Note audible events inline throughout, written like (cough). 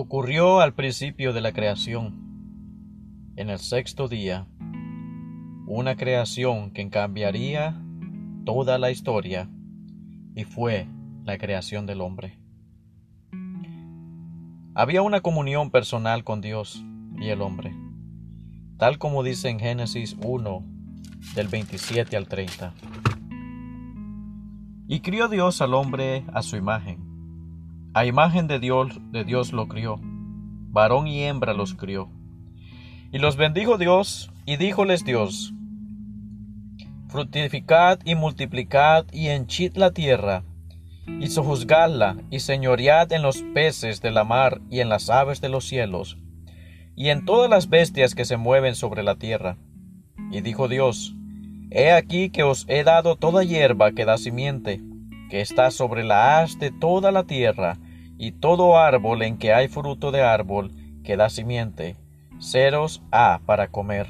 Ocurrió al principio de la creación, en el sexto día, una creación que cambiaría toda la historia y fue la creación del hombre. Había una comunión personal con Dios y el hombre, tal como dice en Génesis 1 del 27 al 30. Y crió Dios al hombre a su imagen. A imagen de Dios, lo crió. Varón y hembra los crió. Y los bendijo Dios, y díjoles Dios, Fructificad y multiplicad y henchid la tierra, y sojuzgadla, y señoread en los peces de la mar y en las aves de los cielos, y en todas las bestias que se mueven sobre la tierra. Y dijo Dios, He aquí que os he dado toda hierba que da simiente, que está sobre la haz de toda la tierra, y todo árbol en que hay fruto de árbol que da simiente, ceros ha para comer.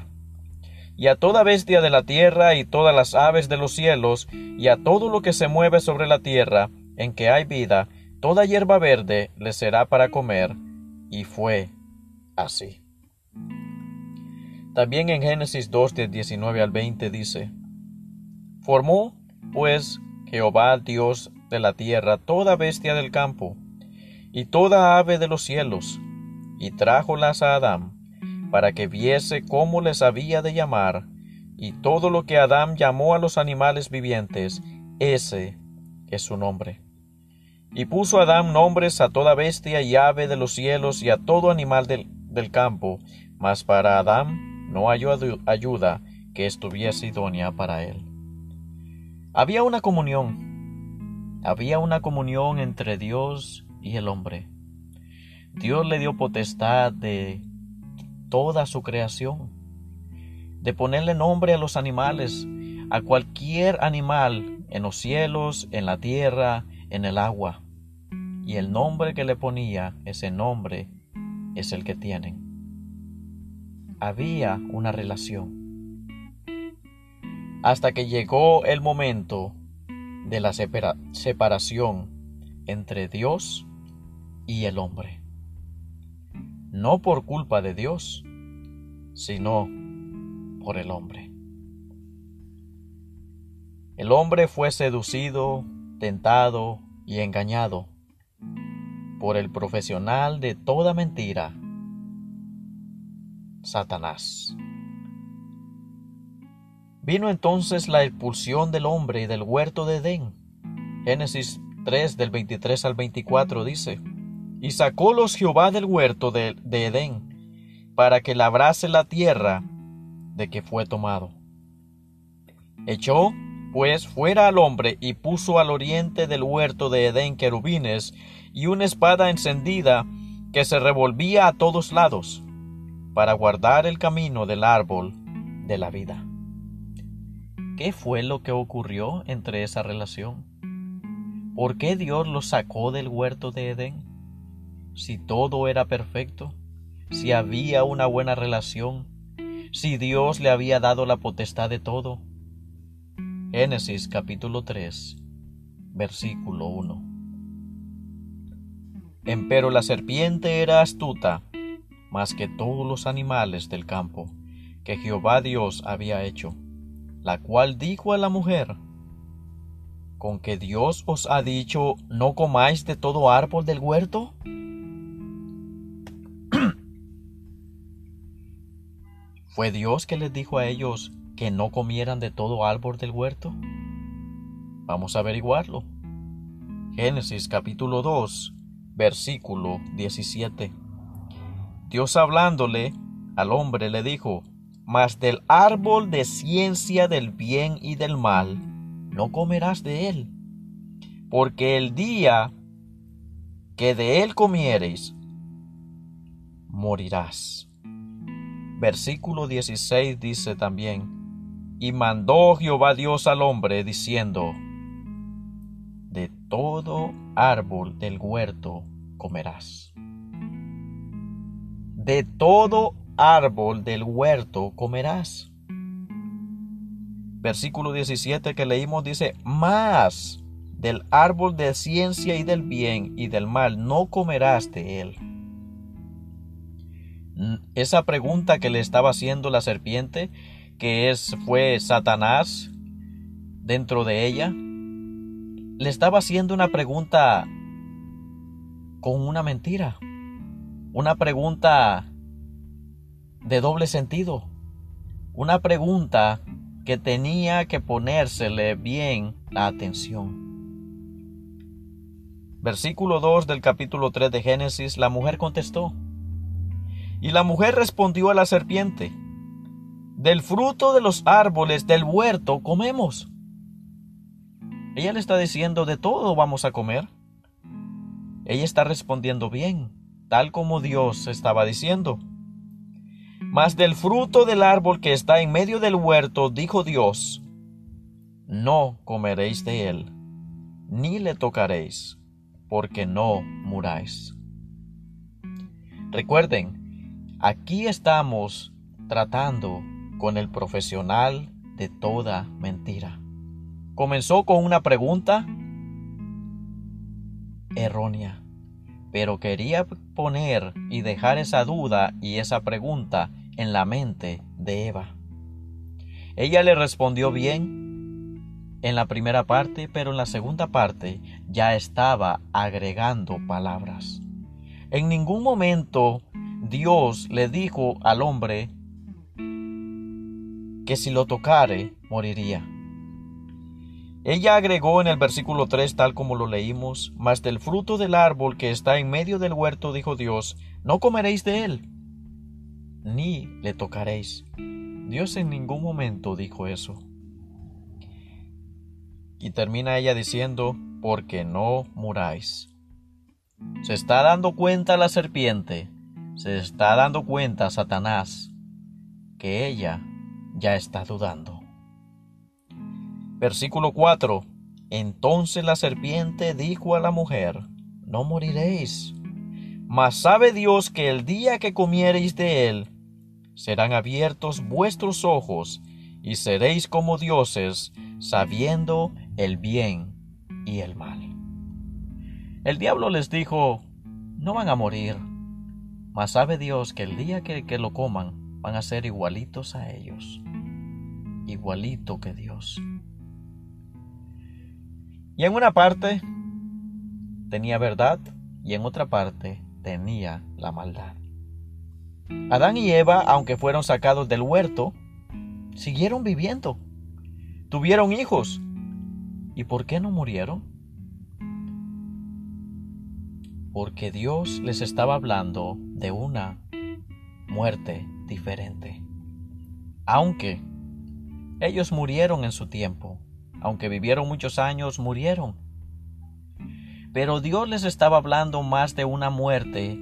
Y a toda bestia de la tierra y todas las aves de los cielos, y a todo lo que se mueve sobre la tierra, en que hay vida, toda hierba verde le será para comer. Y fue así. También en Génesis 2 de 19 al 20 dice, Formó, pues, Jehová Dios de la tierra toda bestia del campo, y toda ave de los cielos, y trájolas a Adán, para que viese cómo les había de llamar, y todo lo que Adán llamó a los animales vivientes, ese es su nombre. Y puso Adán nombres a toda bestia y ave de los cielos y a todo animal del, del campo, mas para Adán no halló ayuda que estuviese idónea para él. Había una comunión, había una comunión entre Dios y el hombre. Dios le dio potestad de toda su creación, de ponerle nombre a los animales, a cualquier animal en los cielos, en la tierra, en el agua. Y el nombre que le ponía, ese nombre, es el que tienen había una relación. Hasta que llegó el momento de la separación entre Dios y el hombre. No por culpa de Dios, sino por el hombre. El hombre fue seducido, tentado y engañado por el profesional de toda mentira Satanás. Vino entonces la expulsión del hombre del huerto de Edén. Génesis 3 del 23 al 24 dice, Y sacólos Jehová del huerto de, de Edén, para que labrase la tierra de que fue tomado. Echó, pues, fuera al hombre y puso al oriente del huerto de Edén querubines y una espada encendida que se revolvía a todos lados para guardar el camino del árbol de la vida. ¿Qué fue lo que ocurrió entre esa relación? ¿Por qué Dios lo sacó del huerto de Edén? Si todo era perfecto, si había una buena relación, si Dios le había dado la potestad de todo. Génesis capítulo 3, versículo 1. Empero la serpiente era astuta más que todos los animales del campo que Jehová Dios había hecho, la cual dijo a la mujer, ¿con que Dios os ha dicho, no comáis de todo árbol del huerto? ¿Fue Dios que les dijo a ellos que no comieran de todo árbol del huerto? Vamos a averiguarlo. Génesis capítulo 2, versículo 17. Dios hablándole al hombre le dijo, Mas del árbol de ciencia del bien y del mal no comerás de él, porque el día que de él comiereis, morirás. Versículo 16 dice también, y mandó Jehová Dios al hombre diciendo, de todo árbol del huerto comerás de todo árbol del huerto comerás. Versículo 17 que leímos dice, más del árbol de ciencia y del bien y del mal no comerás de él, esa pregunta que le estaba haciendo la serpiente, que es fue Satanás dentro de ella, le estaba haciendo una pregunta con una mentira, una pregunta de doble sentido, una pregunta que tenía que ponérsele bien la atención. Versículo 2 del capítulo 3 de Génesis, la mujer contestó. Y la mujer respondió a la serpiente, Del fruto de los árboles del huerto comemos. Ella le está diciendo, de todo vamos a comer. Ella está respondiendo bien, tal como Dios estaba diciendo. Mas del fruto del árbol que está en medio del huerto, dijo Dios, no comeréis de él, ni le tocaréis porque no muráis. Recuerden, aquí estamos tratando con el profesional de toda mentira. Comenzó con una pregunta errónea, pero quería poner y dejar esa duda y esa pregunta en la mente de Eva. Ella le respondió bien en la primera parte, pero en la segunda parte ya estaba agregando palabras. En ningún momento Dios le dijo al hombre que si lo tocare moriría. Ella agregó en el versículo 3 tal como lo leímos, mas del fruto del árbol que está en medio del huerto dijo Dios, no comeréis de él, ni le tocaréis. Dios en ningún momento dijo eso. Y termina ella diciendo, porque no muráis. Se está dando cuenta la serpiente, se está dando cuenta Satanás, que ella ya está dudando. Versículo 4. Entonces la serpiente dijo a la mujer, no moriréis, mas sabe Dios que el día que comiereis de él, serán abiertos vuestros ojos, y seréis como dioses, sabiendo el bien y el mal. El diablo les dijo, no van a morir, mas sabe Dios que el día que, que lo coman van a ser igualitos a ellos, igualito que Dios. Y en una parte tenía verdad y en otra parte tenía la maldad. Adán y Eva, aunque fueron sacados del huerto, siguieron viviendo. Tuvieron hijos ¿Y por qué no murieron? Porque Dios les estaba hablando de una muerte diferente. Aunque ellos murieron en su tiempo, aunque vivieron muchos años, murieron. Pero Dios les estaba hablando más de una muerte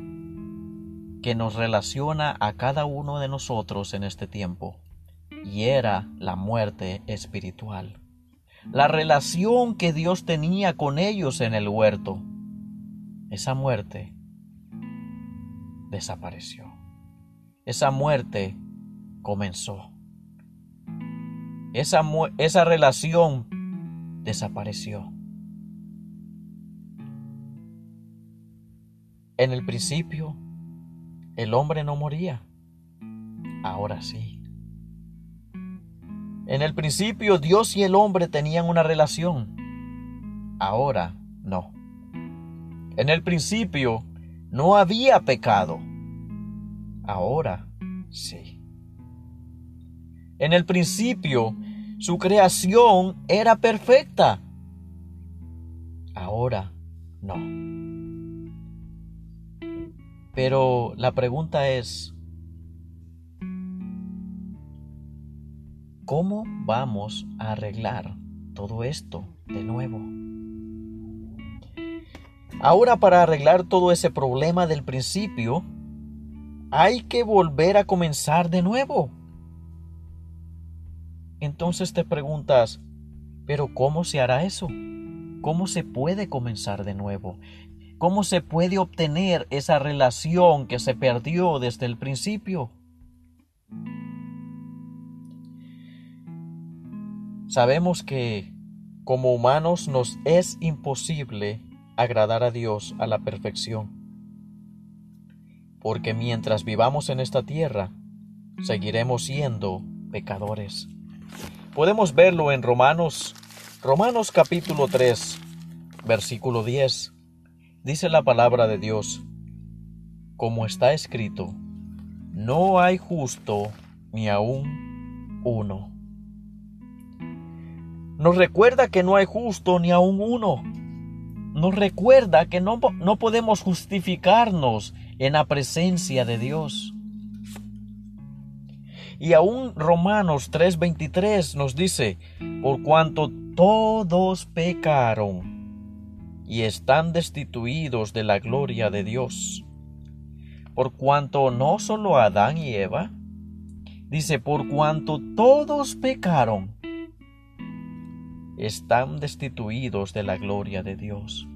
que nos relaciona a cada uno de nosotros en este tiempo, y era la muerte espiritual la relación que Dios tenía con ellos en el huerto, esa muerte desapareció. Esa muerte comenzó. Esa, esa relación desapareció. En el principio, el hombre no moría. Ahora sí. En el principio Dios y el hombre tenían una relación. Ahora no. En el principio no había pecado. Ahora sí. En el principio su creación era perfecta. Ahora no. Pero la pregunta es, ¿Cómo vamos a arreglar todo esto de nuevo? Ahora para arreglar todo ese problema del principio, hay que volver a comenzar de nuevo. Entonces te preguntas, pero ¿cómo se hará eso? ¿Cómo se puede comenzar de nuevo? ¿Cómo se puede obtener esa relación que se perdió desde el principio? Sabemos que como humanos nos es imposible agradar a Dios a la perfección. porque mientras vivamos en esta tierra, seguiremos siendo pecadores. Podemos verlo en Romanos, Romanos capítulo 3, versículo 10. Dice la palabra de Dios, como está escrito, no hay justo ni aún uno. Nos recuerda que no hay justo ni aún uno. Nos recuerda que no, no podemos justificarnos en la presencia de Dios. Y aún Romanos 3:23 nos dice, por cuanto todos pecaron y están destituidos de la gloria de Dios. Por cuanto no solo Adán y Eva, dice, por cuanto todos pecaron, están destituidos de la gloria de Dios.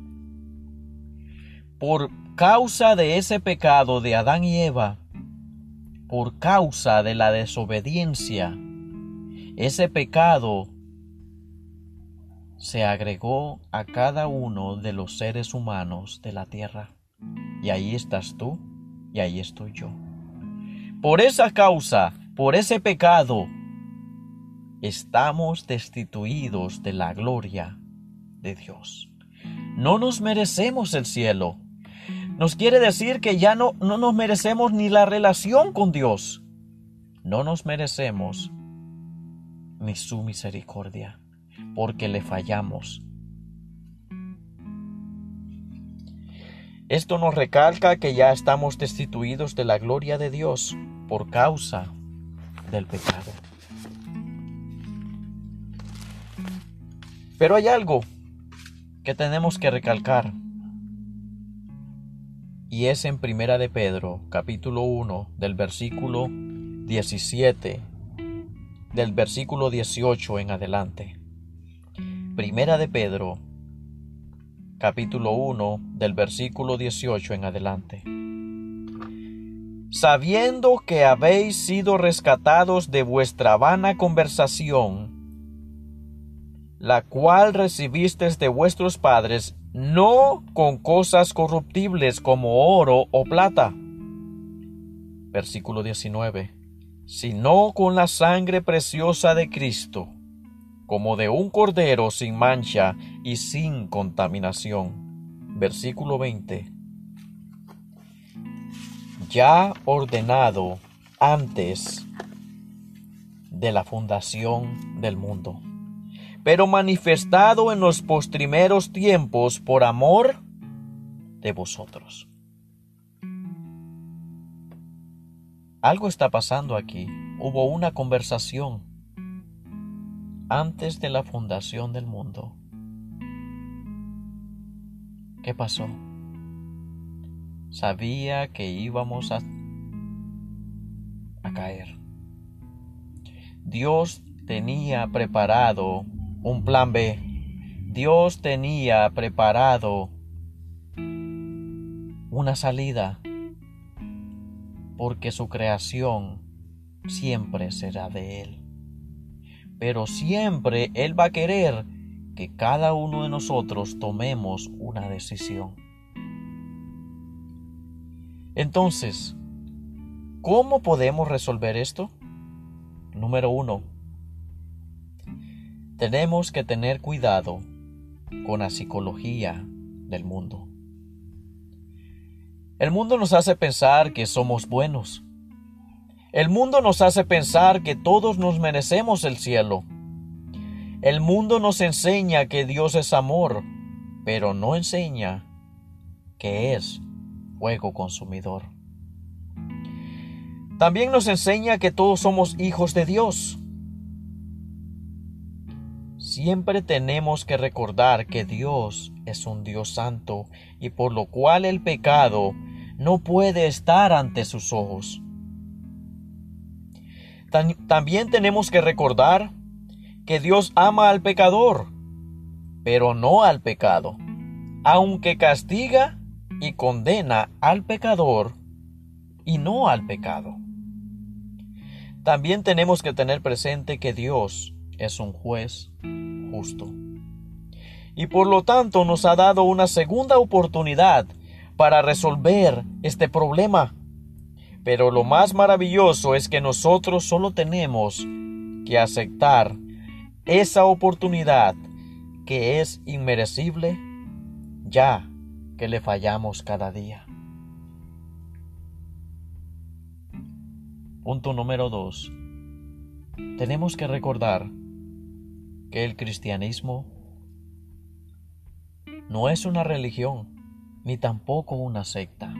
Por causa de ese pecado de Adán y Eva, por causa de la desobediencia, ese pecado se agregó a cada uno de los seres humanos de la tierra. Y ahí estás tú y ahí estoy yo. Por esa causa, por ese pecado, estamos destituidos de la gloria de Dios. No nos merecemos el cielo. Nos quiere decir que ya no, no nos merecemos ni la relación con Dios. No nos merecemos ni su misericordia porque le fallamos. Esto nos recalca que ya estamos destituidos de la gloria de Dios por causa del pecado. Pero hay algo que tenemos que recalcar. Y es en Primera de Pedro, capítulo 1, del versículo 17, del versículo 18 en adelante. Primera de Pedro, capítulo 1, del versículo 18 en adelante. Sabiendo que habéis sido rescatados de vuestra vana conversación, la cual recibisteis de vuestros padres, no con cosas corruptibles como oro o plata. Versículo 19. Sino con la sangre preciosa de Cristo como de un cordero sin mancha y sin contaminación. Versículo 20. Ya ordenado antes de la fundación del mundo, pero manifestado en los postrimeros tiempos por amor de vosotros. Algo está pasando aquí. Hubo una conversación antes de la fundación del mundo. ¿Qué pasó? Sabía que íbamos a, a caer. Dios tenía preparado un plan B. Dios tenía preparado una salida porque su creación siempre será de Él pero siempre Él va a querer que cada uno de nosotros tomemos una decisión. Entonces, ¿cómo podemos resolver esto? Número uno, tenemos que tener cuidado con la psicología del mundo. El mundo nos hace pensar que somos buenos, el mundo nos hace pensar que todos nos merecemos el cielo. El mundo nos enseña que Dios es amor, pero no enseña que es fuego consumidor. También nos enseña que todos somos hijos de Dios. Siempre tenemos que recordar que Dios es un Dios santo y por lo cual el pecado no puede estar ante sus ojos. También tenemos que recordar que Dios ama al pecador, pero no al pecado, aunque castiga y condena al pecador y no al pecado. También tenemos que tener presente que Dios es un juez justo. Y por lo tanto nos ha dado una segunda oportunidad para resolver este problema Pero lo más maravilloso es que nosotros solo tenemos que aceptar esa oportunidad que es inmerecible ya que le fallamos cada día. Punto número dos. Tenemos que recordar que el cristianismo no es una religión ni tampoco una secta.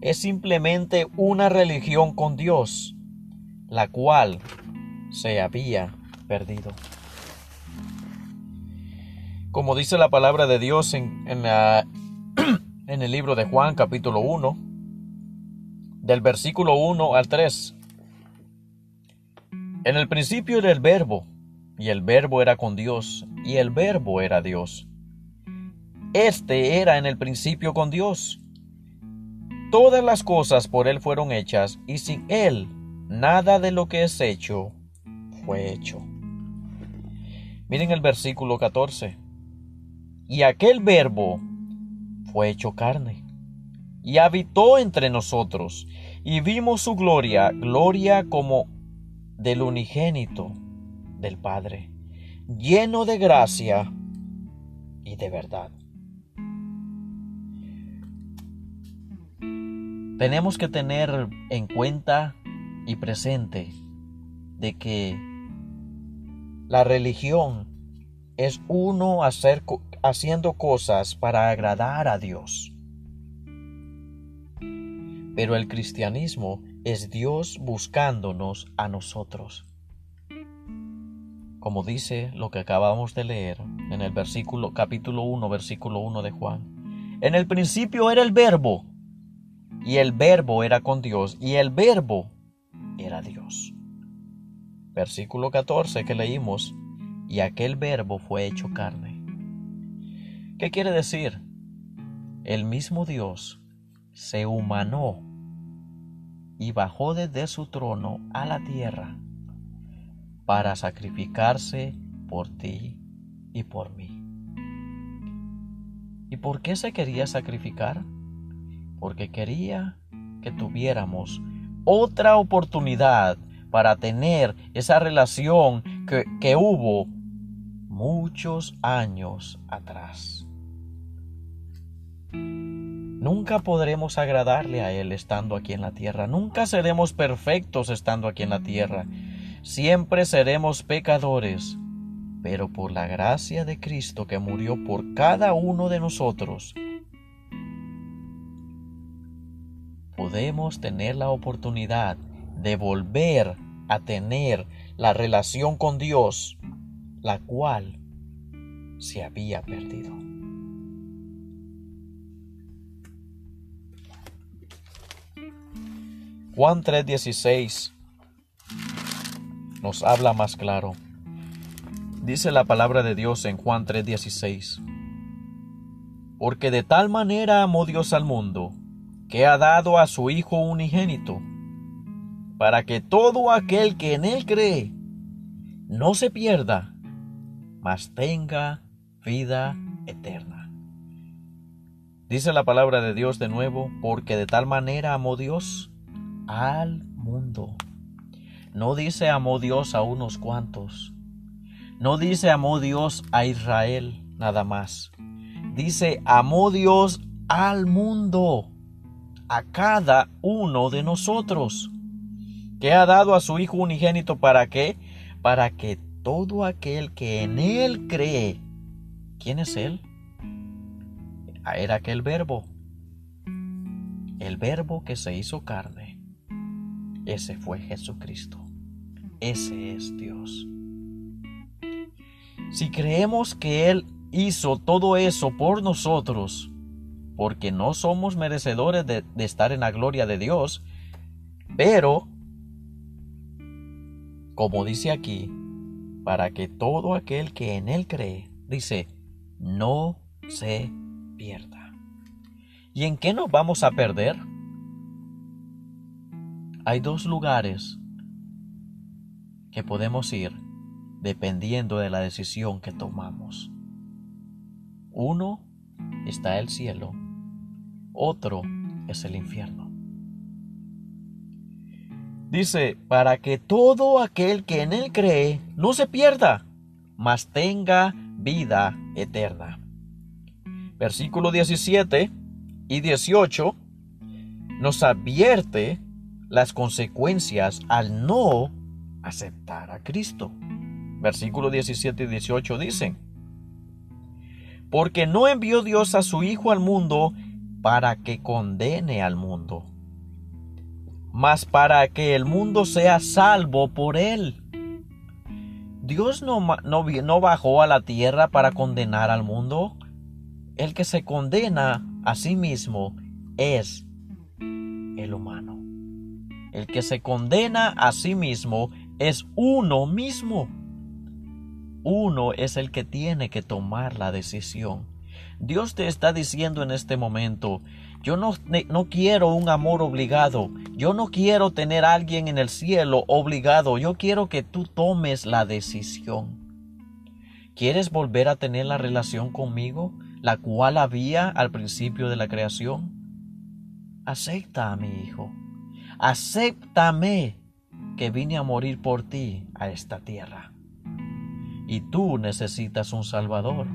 Es simplemente una religión con Dios, la cual se había perdido. Como dice la palabra de Dios en, en, (clears throat) en el libro de Juan capítulo 1, del versículo 1 al 3. En el principio era el verbo, y el verbo era con Dios, y el verbo era Dios. Este era en el principio con Dios. Todas las cosas por Él fueron hechas, y sin Él nada de lo que es hecho fue hecho. Miren el versículo 14. Y aquel verbo fue hecho carne, y habitó entre nosotros, y vimos su gloria, gloria como del unigénito del Padre, lleno de gracia y de verdad. tenemos que tener en cuenta y presente de que la religión es uno hacer, haciendo cosas para agradar a Dios. Pero el cristianismo es Dios buscándonos a nosotros. Como dice lo que acabamos de leer en el versículo capítulo 1, versículo 1 de Juan. En el principio era el verbo y el verbo era con Dios, y el verbo era Dios. Versículo 14 que leímos, y aquel verbo fue hecho carne. ¿Qué quiere decir? El mismo Dios se humanó y bajó desde su trono a la tierra para sacrificarse por ti y por mí. ¿Y por qué se quería sacrificar? porque quería que tuviéramos otra oportunidad para tener esa relación que, hubo muchos años atrás. Nunca podremos agradarle a Él estando aquí en la tierra. Nunca seremos perfectos estando aquí en la tierra. Siempre seremos pecadores. Pero por la gracia de Cristo que murió por cada uno de nosotros, podemos tener la oportunidad de volver a tener la relación con Dios, la cual se había perdido. Juan 3:16 nos habla más claro. Dice la palabra de Dios en Juan 3:16. Porque de tal manera amó Dios al mundo, que ha dado a su Hijo unigénito, para que todo aquel que en Él cree no se pierda, mas tenga vida eterna. Dice la palabra de Dios de nuevo, porque de tal manera amó Dios al mundo. No dice amó Dios a unos cuantos. No dice amó Dios a Israel nada más. Dice amó Dios al mundo a cada uno de nosotros, que ha dado a su Hijo unigénito para qué? Para que todo aquel que en Él cree, ¿quién es Él? Era aquel verbo, el verbo que se hizo carne. Ese fue Jesucristo. Ese es Dios. Si creemos que Él hizo todo eso por nosotros, porque no somos merecedores de, estar en la gloria de Dios, pero, como dice aquí, para que todo aquel que en Él cree, dice, no se pierda. ¿Y en qué nos vamos a perder? Hay dos lugares que podemos ir dependiendo de la decisión que tomamos. Uno está el cielo otro es el infierno. Dice, para que todo aquel que en él cree no se pierda, mas tenga vida eterna. Versículo 17 y 18 nos advierte las consecuencias al no aceptar a Cristo. Versículo 17 y 18 dicen, porque no envió Dios a su Hijo al mundo para que condene al mundo, mas para que el mundo sea salvo por él. Dios no, no, no bajó a la tierra para condenar al mundo. El que se condena a sí mismo es el humano. El que se condena a sí mismo es uno mismo. Uno es el que tiene que tomar la decisión. Dios te está diciendo en este momento, yo no, no, quiero un amor obligado, yo no quiero tener a alguien en el cielo obligado, yo quiero que tú tomes la decisión. ¿Quieres volver a tener la relación conmigo, la cual había al principio de la creación? Acepta a mi hijo, acéptame que vine a morir por ti a esta tierra. Y tú necesitas un Salvador.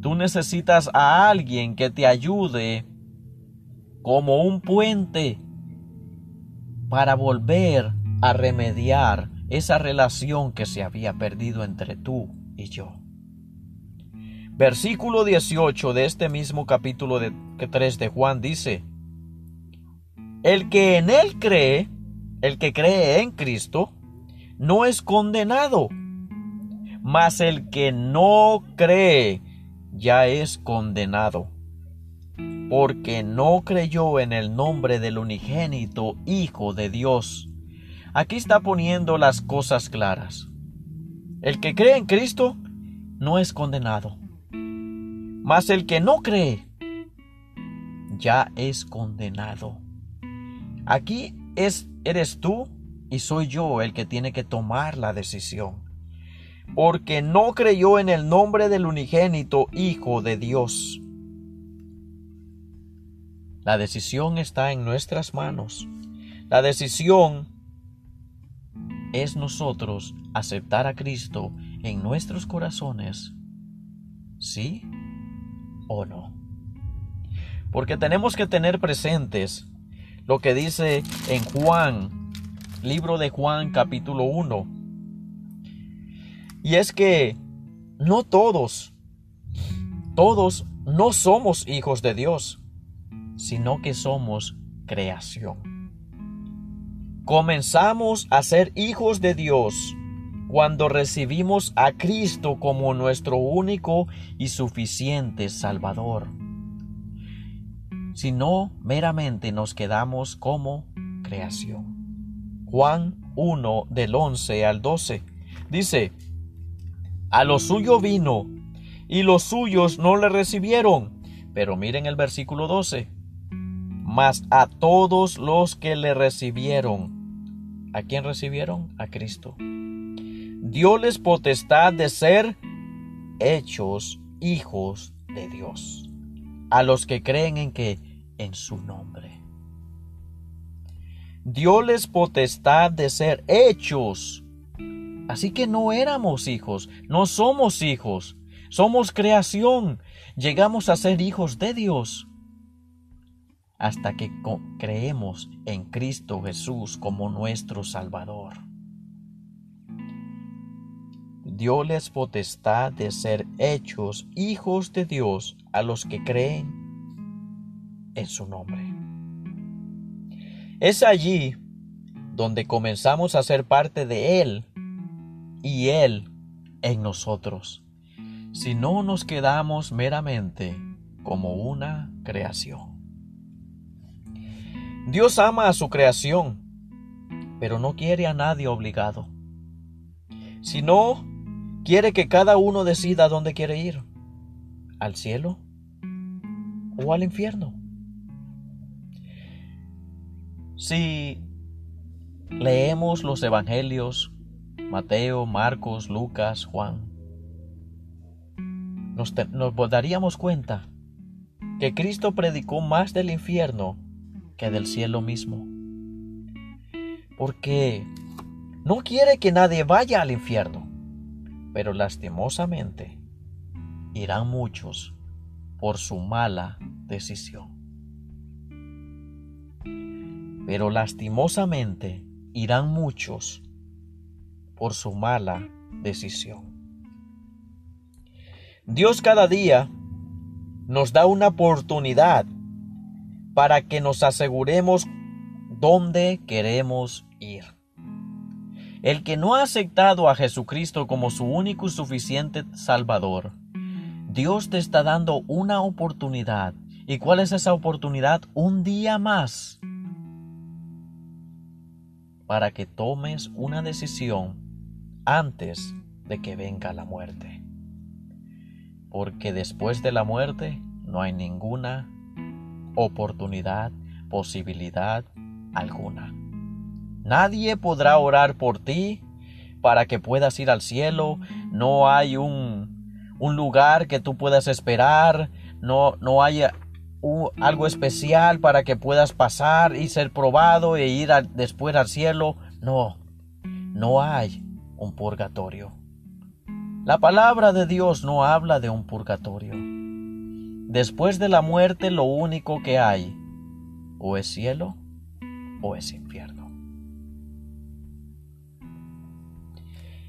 Tú necesitas a alguien que te ayude como un puente para volver a remediar esa relación que se había perdido entre tú y yo. Versículo 18 de este mismo capítulo de 3 de Juan dice, El que en él cree, el que cree en Cristo, no es condenado, mas el que no cree ya es condenado, porque no creyó en el nombre del unigénito Hijo de Dios. Aquí está poniendo las cosas claras. El que cree en Cristo no es condenado, mas el que no cree ya es condenado. Aquí es eres tú y soy yo el que tiene que tomar la decisión. Porque no creyó en el nombre del unigénito Hijo de Dios. La decisión está en nuestras manos. La decisión es nosotros aceptar a Cristo en nuestros corazones. ¿Sí o no? Porque tenemos que tener presentes lo que dice en Juan, libro de Juan capítulo 1. Y es que no todos, todos no somos hijos de Dios, sino que somos creación. Comenzamos a ser hijos de Dios cuando recibimos a Cristo como nuestro único y suficiente Salvador sino meramente nos quedamos como creación. Juan 1 del 11 al 12 dice, a lo suyo vino y los suyos no le recibieron. Pero miren el versículo 12. Mas a todos los que le recibieron, ¿a quién recibieron? A Cristo. Dióles potestad de ser hechos hijos de Dios a los que creen en que en su nombre. Dióles potestad de ser hechos. Así que no éramos hijos, no somos hijos, somos creación, llegamos a ser hijos de Dios hasta que creemos en Cristo Jesús como nuestro Salvador. Dióles potestad de ser hechos hijos de Dios a los que creen en su nombre. Es allí donde comenzamos a ser parte de Él y Él en nosotros, si no nos quedamos meramente como una creación. Dios ama a su creación, pero no quiere a nadie obligado. Si no, quiere que cada uno decida dónde quiere ir, al cielo o al infierno. Si leemos los evangelios, Mateo, Marcos, Lucas, Juan, nos, nos daríamos cuenta que Cristo predicó más del infierno que del cielo mismo. porque no quiere que nadie vaya al infierno, pero lastimosamente irán muchos por su mala decisión. Pero lastimosamente irán muchos por su mala decisión. Dios cada día nos da una oportunidad para que nos aseguremos dónde queremos ir. El que no ha aceptado a Jesucristo como su único y suficiente Salvador, Dios te está dando una oportunidad. ¿Y cuál es esa oportunidad? Un día más para que tomes una decisión antes de que venga la muerte. Porque después de la muerte no hay ninguna oportunidad, posibilidad alguna. Nadie podrá orar por ti para que puedas ir al cielo. No hay un, un lugar que tú puedas esperar. No, no hay algo especial para que puedas pasar y ser probado e ir después al cielo. No, no hay un purgatorio. La palabra de Dios no habla de un purgatorio. Después de la muerte lo único que hay o es cielo o es infierno.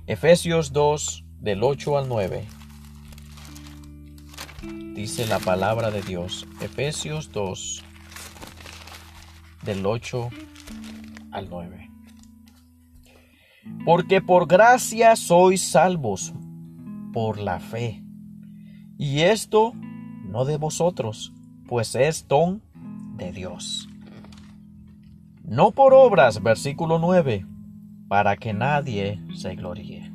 Efesios 2 del 8 al 9 dice la palabra de Dios. Efesios 2 del 8 al 9. Porque por gracia sois salvos por la fe. Y esto no de vosotros, pues es don de Dios. No por obras, versículo 9, para que nadie se gloríe.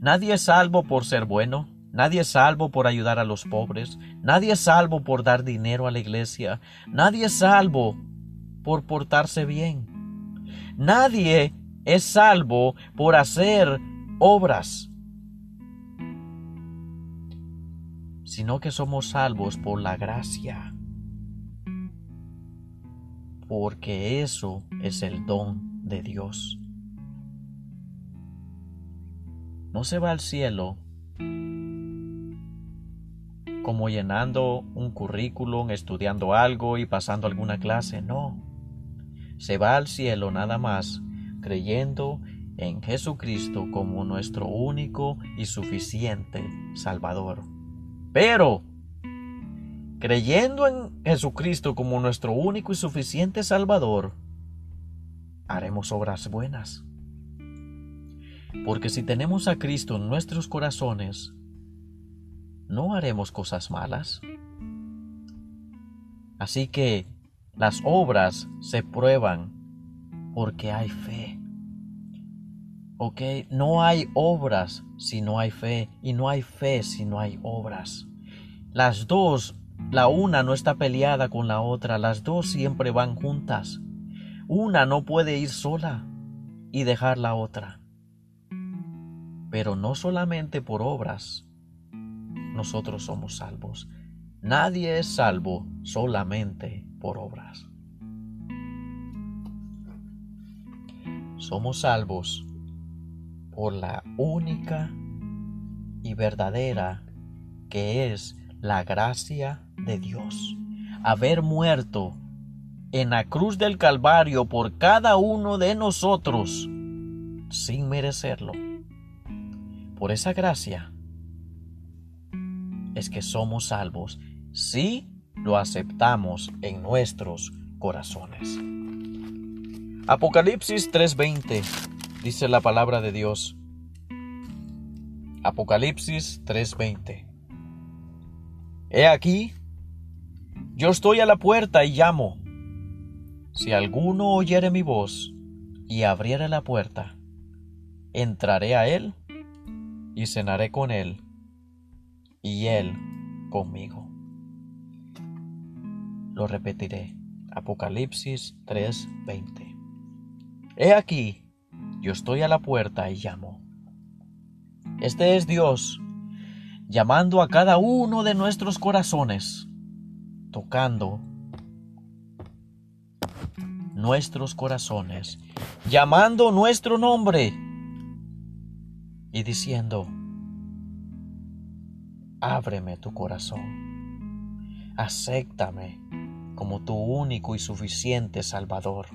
Nadie es salvo por ser bueno, nadie es salvo por ayudar a los pobres, nadie es salvo por dar dinero a la iglesia, nadie es salvo por portarse bien. Nadie es salvo por hacer obras, sino que somos salvos por la gracia, porque eso es el don de Dios. No se va al cielo como llenando un currículum, estudiando algo y pasando alguna clase, no. Se va al cielo nada más creyendo en Jesucristo como nuestro único y suficiente Salvador. Pero, creyendo en Jesucristo como nuestro único y suficiente Salvador, haremos obras buenas. Porque si tenemos a Cristo en nuestros corazones, no haremos cosas malas. Así que las obras se prueban porque hay fe. ¿Ok? No hay obras si no hay fe y no hay fe si no hay obras. Las dos, la una no está peleada con la otra, las dos siempre van juntas. Una no puede ir sola y dejar la otra. Pero no solamente por obras nosotros somos salvos. Nadie es salvo solamente por obras. Somos salvos por la única y verdadera que es la gracia de Dios. Haber muerto en la cruz del Calvario por cada uno de nosotros sin merecerlo. Por esa gracia es que somos salvos si lo aceptamos en nuestros corazones. Apocalipsis 3:20 dice la palabra de Dios. Apocalipsis 3:20. He aquí, yo estoy a la puerta y llamo. Si alguno oyere mi voz y abriere la puerta, entraré a él y cenaré con él y él conmigo. Lo repetiré. Apocalipsis 3:20. He aquí, yo estoy a la puerta y llamo. Este es Dios llamando a cada uno de nuestros corazones, tocando nuestros corazones, llamando nuestro nombre y diciendo, ábreme tu corazón, acéptame como tu único y suficiente Salvador.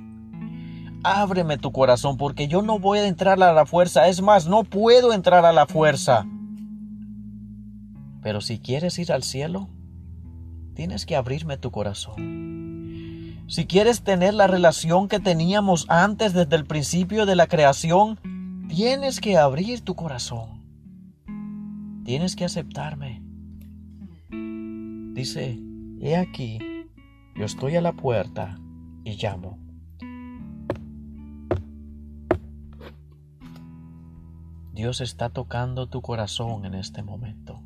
Ábreme tu corazón porque yo no voy a entrar a la fuerza, es más, no puedo entrar a la fuerza. Pero si quieres ir al cielo, tienes que abrirme tu corazón. Si quieres tener la relación que teníamos antes desde el principio de la creación, tienes que abrir tu corazón. Tienes que aceptarme. Dice, he aquí, yo estoy a la puerta y llamo. Dios está tocando tu corazón en este momento.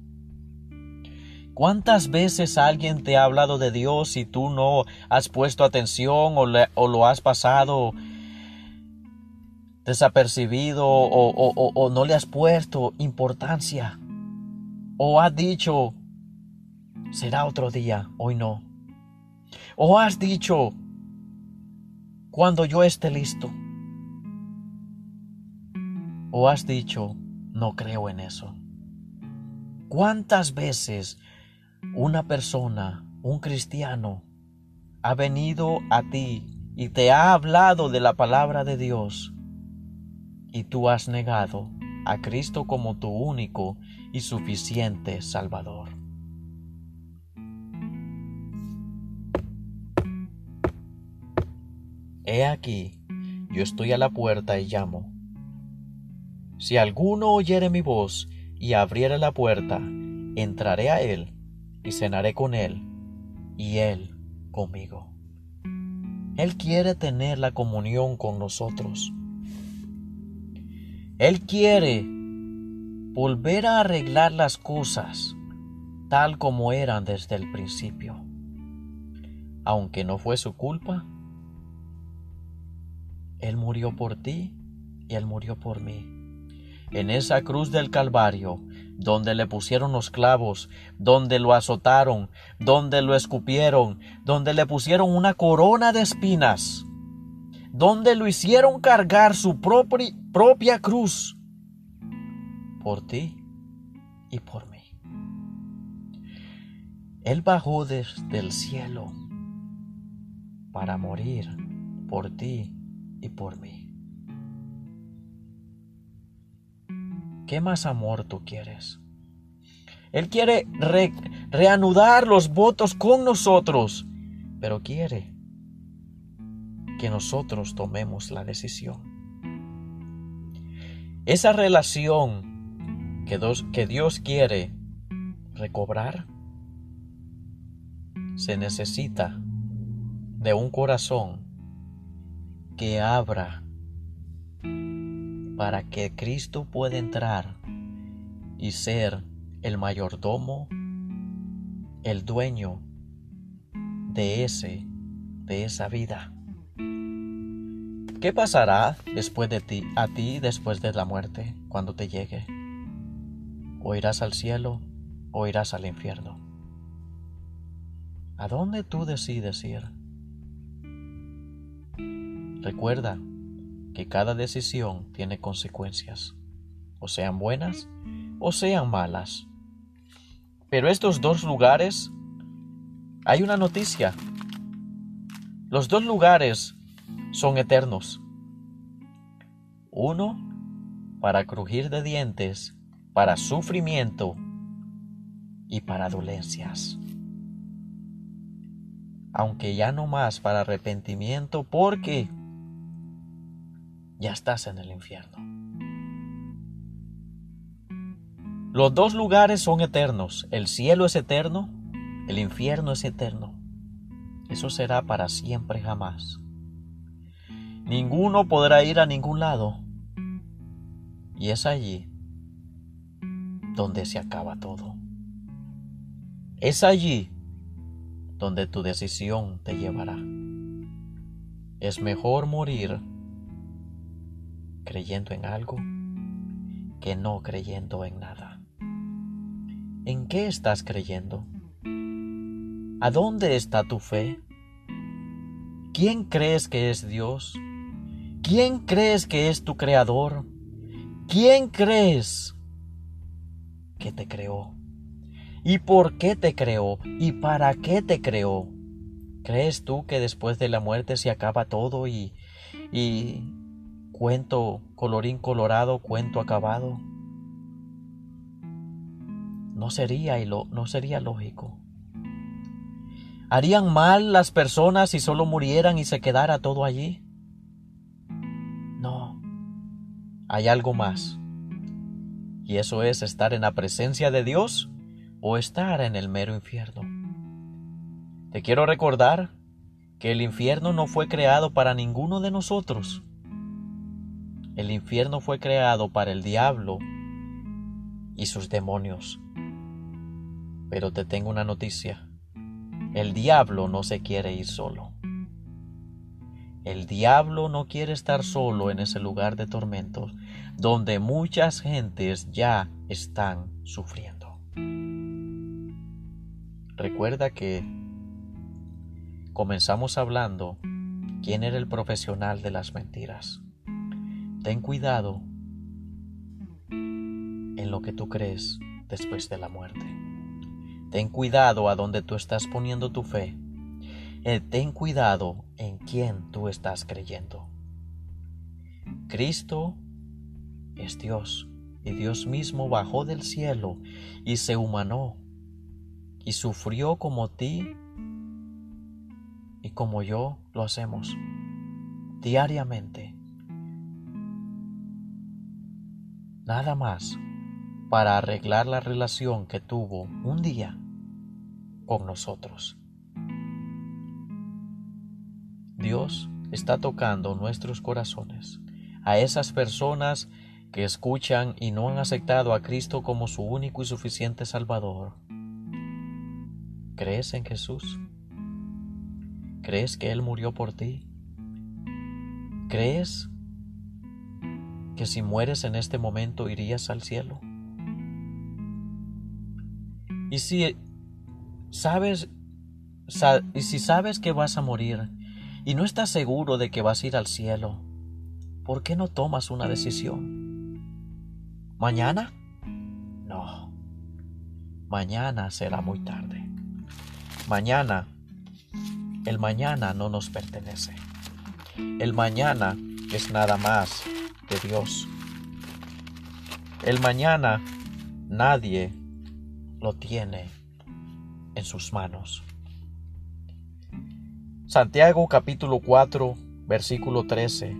¿Cuántas veces alguien te ha hablado de Dios y tú no has puesto atención o, lo has pasado desapercibido o, o no le has puesto importancia? ¿O has dicho, será otro día, hoy no? ¿O has dicho, cuando yo esté listo? ¿O has dicho, no creo en eso? ¿Cuántas veces una persona, un cristiano, ha venido a ti y te ha hablado de la palabra de Dios y tú has negado a Cristo como tu único y suficiente Salvador. He aquí, yo estoy a la puerta y llamo. Si alguno oyere mi voz y abriere la puerta, entraré a él y cenaré con Él y Él conmigo. Él quiere tener la comunión con nosotros. Él quiere volver a arreglar las cosas tal como eran desde el principio. Aunque no fue su culpa, Él murió por ti y Él murió por mí. En esa cruz del Calvario, donde le pusieron los clavos, donde lo azotaron, donde lo escupieron, donde le pusieron una corona de espinas, donde lo hicieron cargar su propia cruz por ti y por mí. Él bajó desde el cielo para morir por ti y por mí. ¿Qué más amor tú quieres? Él quiere reanudar los votos con nosotros, pero quiere que nosotros tomemos la decisión. Esa relación que que Dios quiere recobrar se necesita de un corazón que abra para que Cristo pueda entrar y ser el mayordomo, el dueño de ese de esa vida. ¿Qué pasará después de ti a ti después de la muerte cuando te llegue? ¿O irás al cielo o irás al infierno? ¿A dónde tú decides ir? Recuerda que cada decisión tiene consecuencias, o sean buenas o sean malas. Pero estos dos lugares, hay una noticia. Los dos lugares son eternos. Uno para crujir de dientes, para sufrimiento y para dolencias. Aunque ya no más para arrepentimiento porque ya estás en el infierno. Los dos lugares son eternos. El cielo es eterno, el infierno es eterno. Eso será para siempre jamás. Ninguno podrá ir a ningún lado. Y es allí donde se acaba todo. Es allí donde tu decisión te llevará. Es mejor morir creyendo en algo que no creyendo en nada. ¿En qué estás creyendo? ¿A dónde está tu fe? ¿quién crees que es Dios? ¿Quién crees que es tu creador? ¿Quién crees que te creó? ¿Y por qué te creó? ¿Y para qué te creó? ¿Crees tú que después de la muerte se acaba todo y, y cuento colorín colorado, cuento acabado? No sería, no sería lógico. ¿Harían mal las personas si solo murieran y se quedara todo allí? Hay algo más. Y eso es estar en la presencia de Dios o estar en el mero infierno. Te quiero recordar que el infierno no fue creado para ninguno de nosotros. El infierno fue creado para el diablo y sus demonios. Pero te tengo una noticia. El diablo no se quiere ir solo. El diablo no quiere estar solo en ese lugar de tormentos donde muchas gentes ya están sufriendo. Recuerda que comenzamos hablando quién era el profesional de las mentiras. Ten cuidado en lo que tú crees después de la muerte. Ten cuidado a donde tú estás poniendo tu fe. Eh, ten cuidado en quién tú estás creyendo. Cristo es Dios y Dios mismo bajó del cielo y se humanó y sufrió como ti y como yo lo hacemos diariamente. Nada más para arreglar la relación que tuvo un día con nosotros. Dios está tocando nuestros corazones a esas personas que escuchan y no han aceptado a Cristo como su único y suficiente Salvador. ¿Crees en Jesús? ¿Crees que Él murió por ti? ¿Crees que si mueres en este momento irías al cielo? Y si sabes y si sabes que vas a morir y no estás seguro de que vas a ir al cielo, ¿por qué no tomas una decisión? ¿Mañana? No. Mañana será muy tarde. Mañana, el mañana no nos pertenece. El mañana es nada más de Dios. El mañana nadie lo tiene en sus manos. Santiago capítulo 4, versículo 13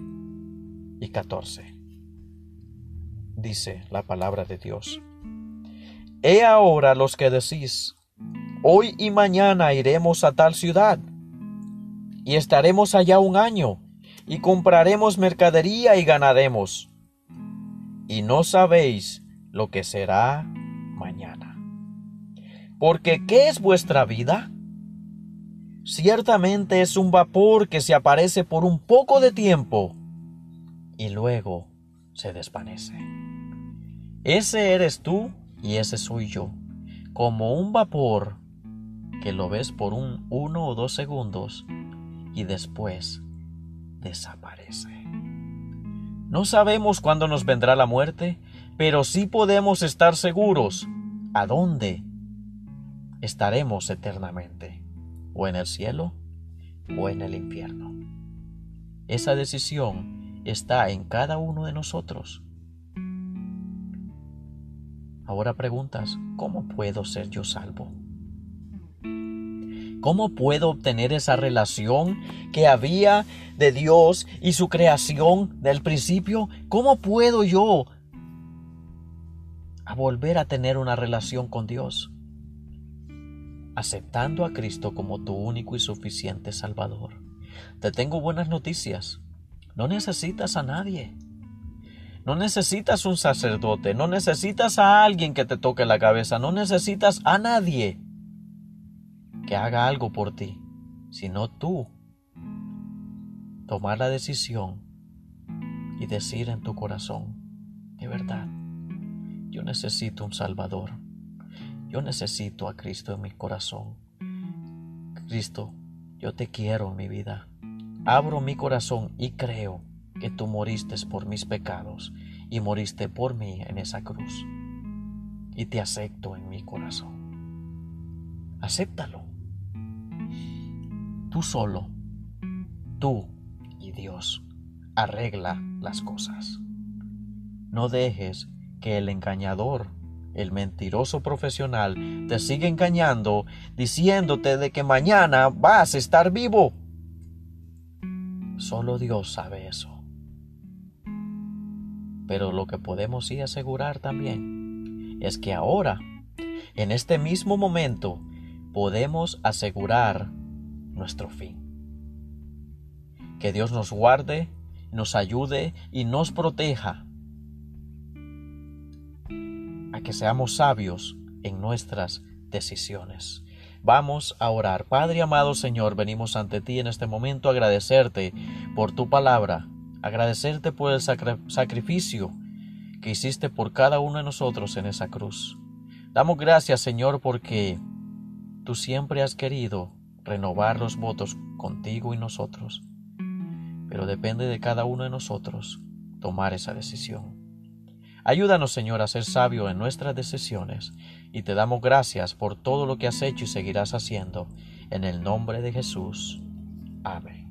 y 14. Dice la palabra de Dios. He ahora los que decís, hoy y mañana iremos a tal ciudad, y estaremos allá un año, y compraremos mercadería y ganaremos. Y no sabéis lo que será mañana. Porque ¿qué es vuestra vida? Ciertamente es un vapor que se aparece por un poco de tiempo y luego se desvanece. Ese eres tú y ese soy yo, como un vapor que lo ves por un uno o dos segundos y después desaparece. No sabemos cuándo nos vendrá la muerte, pero sí podemos estar seguros a dónde estaremos eternamente, o en el cielo o en el infierno. Esa decisión está en cada uno de nosotros. Ahora preguntas, ¿cómo puedo ser yo salvo? ¿Cómo puedo obtener esa relación que había de Dios y su creación del principio? ¿Cómo puedo yo volver a tener una relación con Dios? Aceptando a Cristo como tu único y suficiente Salvador. Te tengo buenas noticias. No necesitas a nadie. No necesitas un sacerdote, no necesitas a alguien que te toque la cabeza, no necesitas a nadie que haga algo por ti, sino tú tomar la decisión y decir en tu corazón, de verdad, yo necesito un Salvador. Yo necesito a Cristo en mi corazón. Cristo, yo te quiero en mi vida. abro mi corazón y creo que tú moriste por mis pecados y moriste por mí en esa cruz. Y te acepto en mi corazón. Acéptalo. Tú solo, tú y Dios, arregla las cosas. No dejes que el engañador, el mentiroso profesional, te siga engañando diciéndote de que mañana vas a estar vivo. Solo Dios sabe eso. Pero lo que podemos sí asegurar también es que ahora, en este mismo momento, podemos asegurar nuestro fin. Que Dios nos guarde, nos ayude y nos proteja que seamos sabios en nuestras decisiones. Vamos a orar. Padre amado Señor, venimos ante ti en este momento a agradecerte por tu palabra agradecerte por el sacrificio que hiciste por cada uno de nosotros en esa cruz. Damos gracias, Señor, porque tú siempre has querido renovar los votos contigo y nosotros, pero depende de cada uno de nosotros tomar esa decisión. Ayúdanos, Señor, a ser sabio en nuestras decisiones y te damos gracias por todo lo que has hecho y seguirás haciendo. En el nombre de Jesús. Amén.